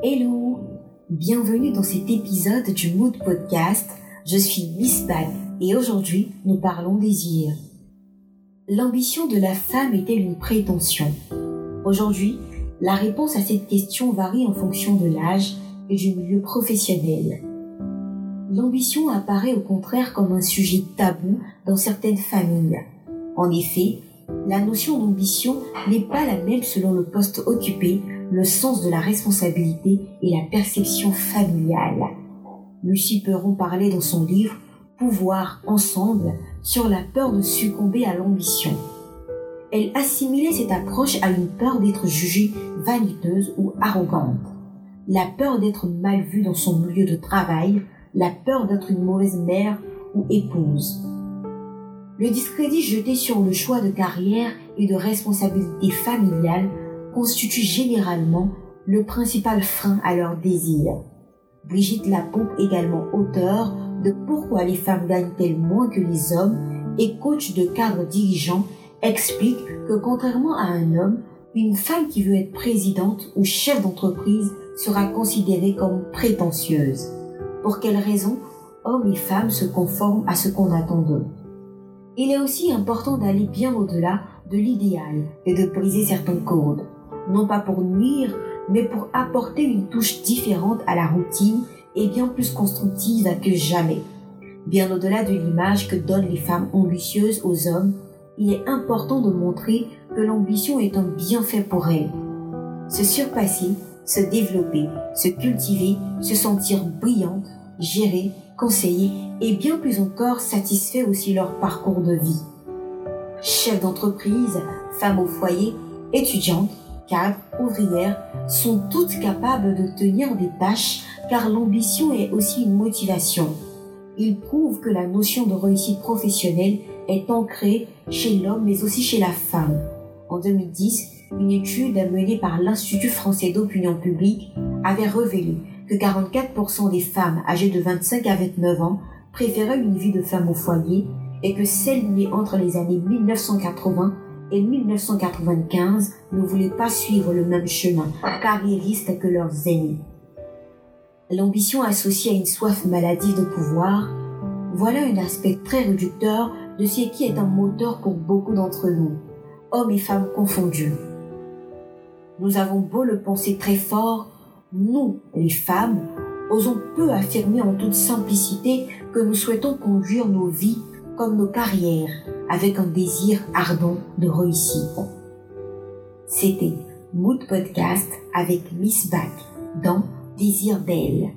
Hello Bienvenue dans cet épisode du Mood Podcast. Je suis Miss et aujourd'hui nous parlons désir. L'ambition de la femme est-elle une prétention? Aujourd'hui, la réponse à cette question varie en fonction de l'âge et du milieu professionnel. L'ambition apparaît au contraire comme un sujet tabou dans certaines familles. En effet, la notion d'ambition n'est pas la même selon le poste occupé, le sens de la responsabilité et la perception familiale. Lucie Perron parlait dans son livre Pouvoir ensemble sur la peur de succomber à l'ambition. Elle assimilait cette approche à une peur d'être jugée vaniteuse ou arrogante, la peur d'être mal vue dans son milieu de travail, la peur d'être une mauvaise mère ou épouse. Le discrédit jeté sur le choix de carrière et de responsabilité familiale constitue généralement le principal frein à leur désir. Brigitte Lapompe, également auteure de Pourquoi les femmes gagnent-elles moins que les hommes et coach de cadres dirigeants, explique que contrairement à un homme, une femme qui veut être présidente ou chef d'entreprise sera considérée comme prétentieuse. Pour quelle raison hommes et femmes se conforment à ce qu'on attend d'eux? Il est aussi important d'aller bien au-delà de l'idéal et de briser certains codes, non pas pour nuire, mais pour apporter une touche différente à la routine et bien plus constructive que jamais. Bien au-delà de l'image que donnent les femmes ambitieuses aux hommes, il est important de montrer que l'ambition est un bienfait pour elles. Se surpasser, se développer, se cultiver, se sentir brillante, gérer, conseiller et bien plus encore satisfait aussi leur parcours de vie. Chef d'entreprise, femme au foyer, étudiante, cadre, ouvrière sont toutes capables de tenir des tâches car l'ambition est aussi une motivation. Il prouve que la notion de réussite professionnelle est ancrée chez l'homme mais aussi chez la femme. En 2010, une étude menée par l'Institut français d'opinion publique avait révélé que 44% des femmes âgées de 25 à 29 ans préféraient une vie de femme au foyer et que celles nées entre les années 1980 et 1995 ne voulaient pas suivre le même chemin carriériste que leurs aînés. L'ambition associée à une soif maladive de pouvoir, voilà un aspect très réducteur de ce qui est un moteur pour beaucoup d'entre nous, hommes et femmes confondus. Nous avons beau le penser très fort, nous, les femmes, osons peu affirmer en toute simplicité que nous souhaitons conduire nos vies comme nos carrières avec un désir ardent de réussite. C'était Mood Podcast avec Miss Back dans Désir d'elle.